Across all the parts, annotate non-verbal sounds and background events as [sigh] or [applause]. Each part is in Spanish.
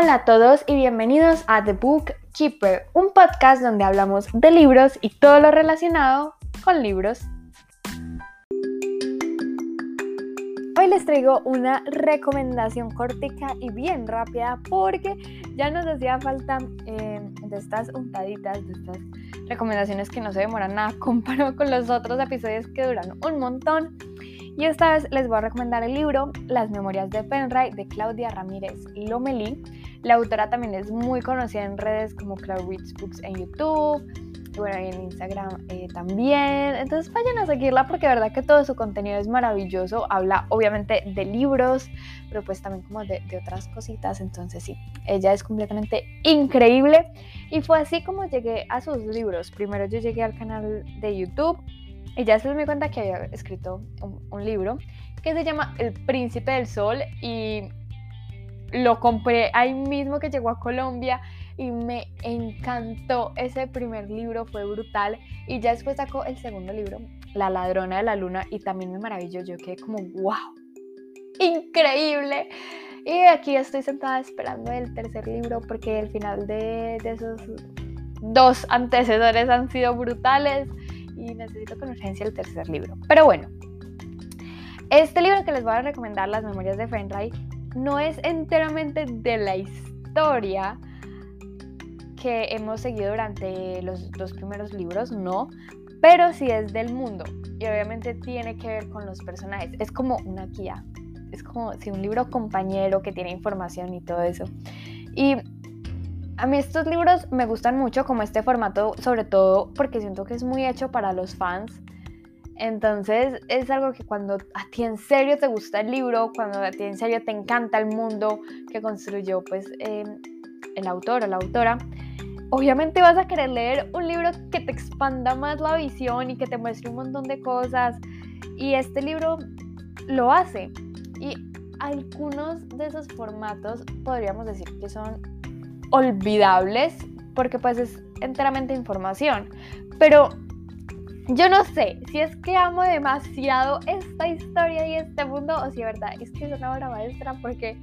Hola a todos y bienvenidos a The Book Keeper, un podcast donde hablamos de libros y todo lo relacionado con libros. Hoy les traigo una recomendación cortica y bien rápida porque ya nos hacía falta eh, de estas untaditas, de estas recomendaciones que no se demoran nada [laughs] comparado con los otros episodios que duran un montón. Y esta vez les voy a recomendar el libro Las Memorias de Penray de Claudia Ramírez Lomelí. La autora también es muy conocida en redes como Cloud Reads Books en YouTube y bueno, en Instagram eh, también. Entonces vayan a seguirla porque de verdad que todo su contenido es maravilloso. Habla obviamente de libros, pero pues también como de, otras cositas. Entonces sí, ella es completamente increíble. Y fue así como llegué a sus libros. Primero yo llegué al canal de YouTube y ya se me cuenta que había escrito un, libro que se llama El Príncipe del Sol y lo compré ahí mismo que llegó a Colombia y me encantó ese primer libro, fue brutal y ya después sacó el segundo libro, La ladrona de la luna y también me maravilló, yo quedé como wow, increíble. Y aquí estoy sentada esperando el tercer libro porque el final de, de esos dos antecesores han sido brutales y necesito con urgencia el tercer libro. Pero bueno, este libro que les voy a recomendar, Las Memorias de Fenray, no es enteramente de la historia que hemos seguido durante los dos primeros libros, no, pero sí es del mundo y obviamente tiene que ver con los personajes. Es como una guía, es como si un libro compañero que tiene información y todo eso. Y a mí estos libros me gustan mucho como este formato, sobre todo porque siento que es muy hecho para los fans. Entonces es algo que cuando a ti en serio te gusta el libro, cuando a ti en serio te encanta el mundo que construyó pues em, el autor o la autora, obviamente vas a querer leer un libro que te expanda más la visión y que te muestre un montón de cosas. Y este libro lo hace. Y algunos de esos formatos podríamos decir que son olvidables porque pues es enteramente información. Pero yo no sé si es que amo demasiado esta historia y este mundo o si es verdad es que es una obra maestra porque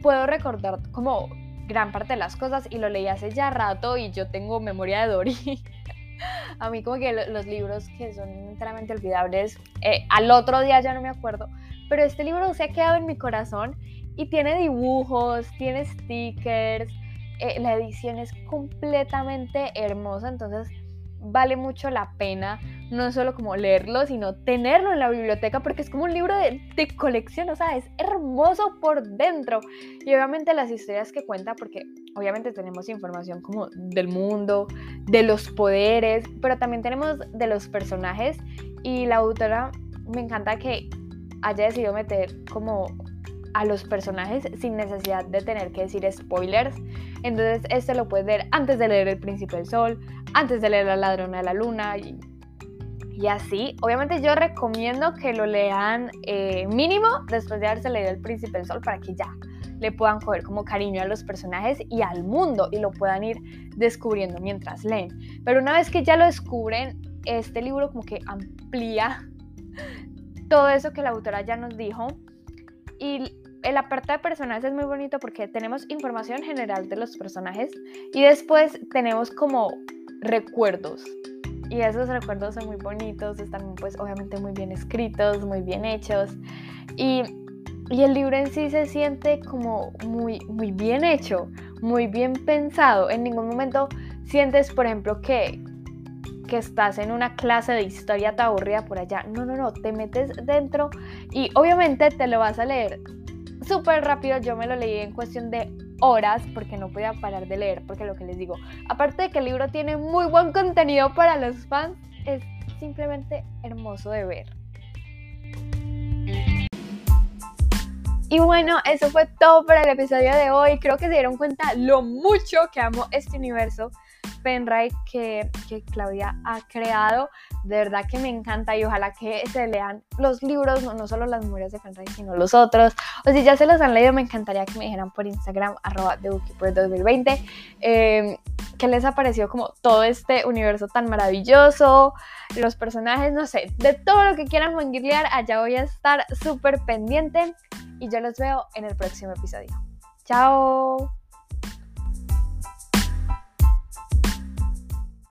puedo recordar como gran parte de las cosas y lo leí hace ya rato y yo tengo memoria de Dory. [laughs] A mí como que los libros que son enteramente olvidables, eh, al otro día ya no me acuerdo, pero este libro se ha quedado en mi corazón y tiene dibujos, tiene stickers, eh, la edición es completamente hermosa, entonces vale mucho la pena no solo como leerlo, sino tenerlo en la biblioteca porque es como un libro de, colección, o sea, es hermoso por dentro. Y obviamente las historias que cuenta, porque obviamente tenemos información como del mundo, de los poderes, pero también tenemos de los personajes y la autora me encanta que haya decidido meter como a los personajes sin necesidad de tener que decir spoilers. Entonces, este lo puedes leer antes de leer El Príncipe del Sol, antes de leer La Ladrona de la Luna y, y así. Obviamente, yo recomiendo que lo lean eh, mínimo después de haberse leído El Príncipe del Sol para que ya le puedan coger como cariño a los personajes y al mundo y lo puedan ir descubriendo mientras leen. Pero una vez que ya lo descubren, este libro como que amplía [laughs] todo eso que la autora ya nos dijo y el apartado de personajes es muy bonito porque tenemos información general de los personajes y después tenemos como recuerdos. Y esos recuerdos son muy bonitos, están pues obviamente muy bien escritos, muy bien hechos. Y, y el libro en sí se siente como muy, muy bien hecho, muy bien pensado. En ningún momento sientes, por ejemplo, que, que estás en una clase de historia te aburrida por allá. No, no, no, te metes dentro y obviamente te lo vas a leer súper rápido, yo me lo leí en cuestión de horas porque no podía parar de leer, porque lo que les digo, aparte de que el libro tiene muy buen contenido para los fans, es simplemente hermoso de ver. Y bueno, eso fue todo para el episodio de hoy. Creo que se dieron cuenta lo mucho que amo este universo Penray que, que Claudia ha creado. De verdad que me encanta y ojalá que se lean los libros, no, solo las memorias de Penray, sino los otros. O si ya se los han leído, me encantaría que me dijeran por Instagram, arroba de 2020, eh, qué les ha parecido como todo este universo tan maravilloso, los personajes, no sé, de todo lo que quieran fangirlear, allá voy a estar súper pendiente y yo los veo en el próximo episodio. Chao.